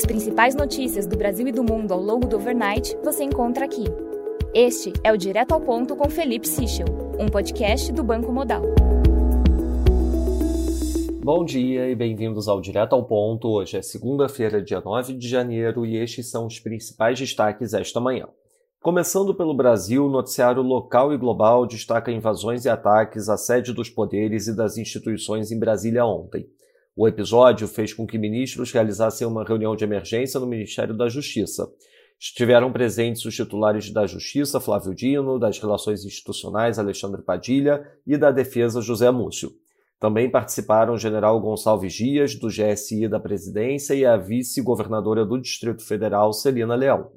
As principais notícias do Brasil e do mundo ao longo do overnight você encontra aqui. Este é o Direto ao Ponto com Felipe Sichel, um podcast do Banco Modal. Bom dia e bem-vindos ao Direto ao Ponto. Hoje é segunda-feira, dia 9 de janeiro, e estes são os principais destaques esta manhã. Começando pelo Brasil, o noticiário local e global destaca invasões e ataques à sede dos poderes e das instituições em Brasília ontem. O episódio fez com que ministros realizassem uma reunião de emergência no Ministério da Justiça. Estiveram presentes os titulares da Justiça, Flávio Dino, das Relações Institucionais, Alexandre Padilha, e da Defesa, José Múcio. Também participaram o general Gonçalves Dias, do GSI da Presidência, e a vice-governadora do Distrito Federal, Celina Leão.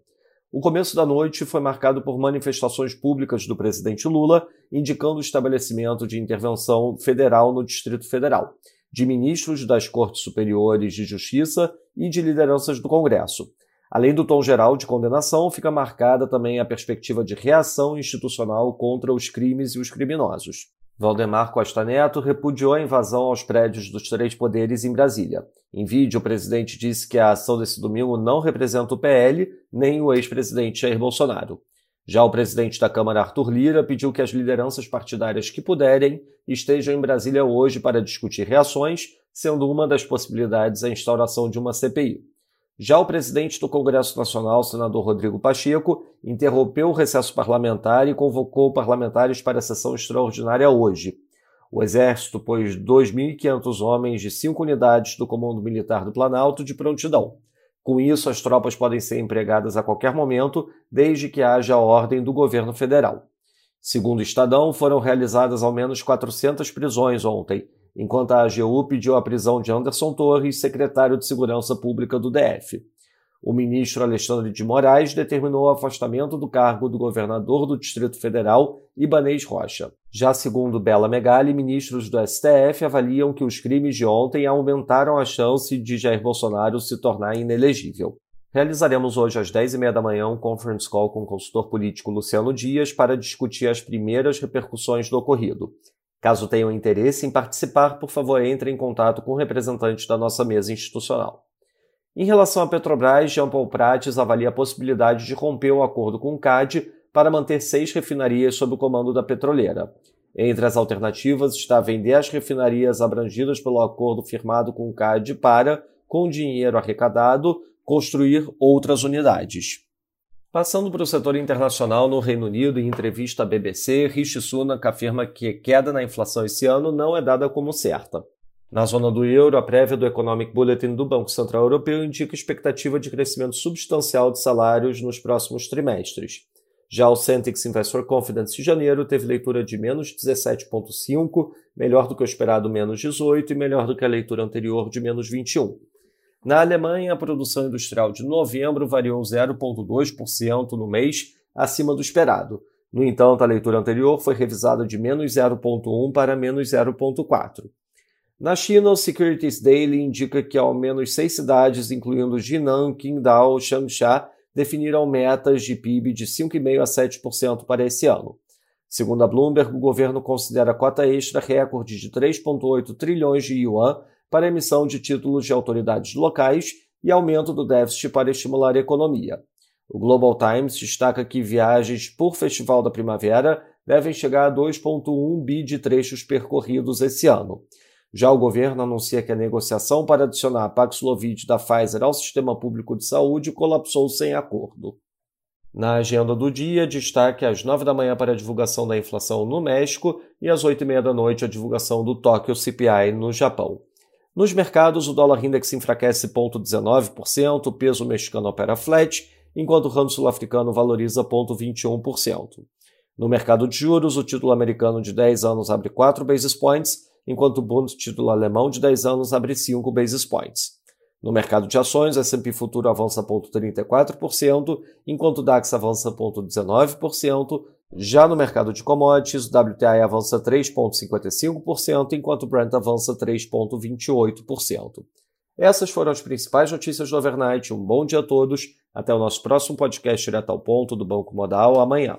O começo da noite foi marcado por manifestações públicas do presidente Lula, indicando o estabelecimento de intervenção federal no Distrito Federal de ministros das Cortes Superiores de Justiça e de lideranças do Congresso. Além do tom geral de condenação, fica marcada também a perspectiva de reação institucional contra os crimes e os criminosos. Valdemar Costa Neto repudiou a invasão aos prédios dos três poderes em Brasília. Em vídeo, o presidente disse que a ação desse domingo não representa o PL nem o ex-presidente Jair Bolsonaro. Já o presidente da Câmara, Arthur Lira, pediu que as lideranças partidárias que puderem estejam em Brasília hoje para discutir reações, sendo uma das possibilidades a instauração de uma CPI. Já o presidente do Congresso Nacional, senador Rodrigo Pacheco, interrompeu o recesso parlamentar e convocou parlamentares para a sessão extraordinária hoje. O Exército pôs 2.500 homens de cinco unidades do Comando Militar do Planalto de prontidão. Com isso, as tropas podem ser empregadas a qualquer momento, desde que haja ordem do governo federal. Segundo o Estadão, foram realizadas ao menos 400 prisões ontem, enquanto a AGU pediu a prisão de Anderson Torres, secretário de Segurança Pública do DF o ministro Alexandre de Moraes determinou o afastamento do cargo do governador do Distrito Federal, Ibanês Rocha. Já segundo Bela Megali, ministros do STF avaliam que os crimes de ontem aumentaram a chance de Jair Bolsonaro se tornar inelegível. Realizaremos hoje às 10h30 da manhã um conference call com o consultor político Luciano Dias para discutir as primeiras repercussões do ocorrido. Caso tenham interesse em participar, por favor, entre em contato com o representante da nossa mesa institucional. Em relação à Petrobras, Jean Paul Prates avalia a possibilidade de romper o acordo com o CAD para manter seis refinarias sob o comando da petroleira. Entre as alternativas está vender as refinarias abrangidas pelo acordo firmado com o CAD para, com dinheiro arrecadado, construir outras unidades. Passando para o setor internacional, no Reino Unido, em entrevista à BBC, Rishi Sunak afirma que queda na inflação esse ano não é dada como certa. Na zona do euro, a prévia do Economic Bulletin do Banco Central Europeu indica expectativa de crescimento substancial de salários nos próximos trimestres. Já o Centix Investor Confidence de janeiro teve leitura de menos 17,5, melhor do que o esperado menos 18 e melhor do que a leitura anterior de menos 21. Na Alemanha, a produção industrial de novembro variou 0,2% no mês, acima do esperado. No entanto, a leitura anterior foi revisada de menos 0,1 para menos 0,4. Na China, o Securities Daily indica que ao menos seis cidades, incluindo Jinan, Qingdao e Changsha, definiram metas de PIB de 5,5% a 7% para esse ano. Segundo a Bloomberg, o governo considera a cota extra recorde de 3,8 trilhões de yuan para emissão de títulos de autoridades locais e aumento do déficit para estimular a economia. O Global Times destaca que viagens por Festival da Primavera devem chegar a 2,1 bi de trechos percorridos esse ano. Já o governo anuncia que a negociação para adicionar Paxlovid da Pfizer ao sistema público de saúde colapsou sem acordo. Na agenda do dia, destaque às 9 da manhã para a divulgação da inflação no México e às 8 e meia da noite a divulgação do Tóquio CPI no Japão. Nos mercados, o dólar index enfraquece 0,19%, o peso mexicano opera flat, enquanto o ramo sul-africano valoriza 0,21%. No mercado de juros, o título americano de 10 anos abre 4 basis points, enquanto o Bund título alemão de 10 anos abre 5 basis points. No mercado de ações, o S&P Futuro avança 0,34%, enquanto o DAX avança 0,19%. Já no mercado de commodities, o WTI avança 3,55%, enquanto o Brent avança 3,28%. Essas foram as principais notícias do Overnight. Um bom dia a todos. Até o nosso próximo podcast direto ao ponto do Banco Modal amanhã.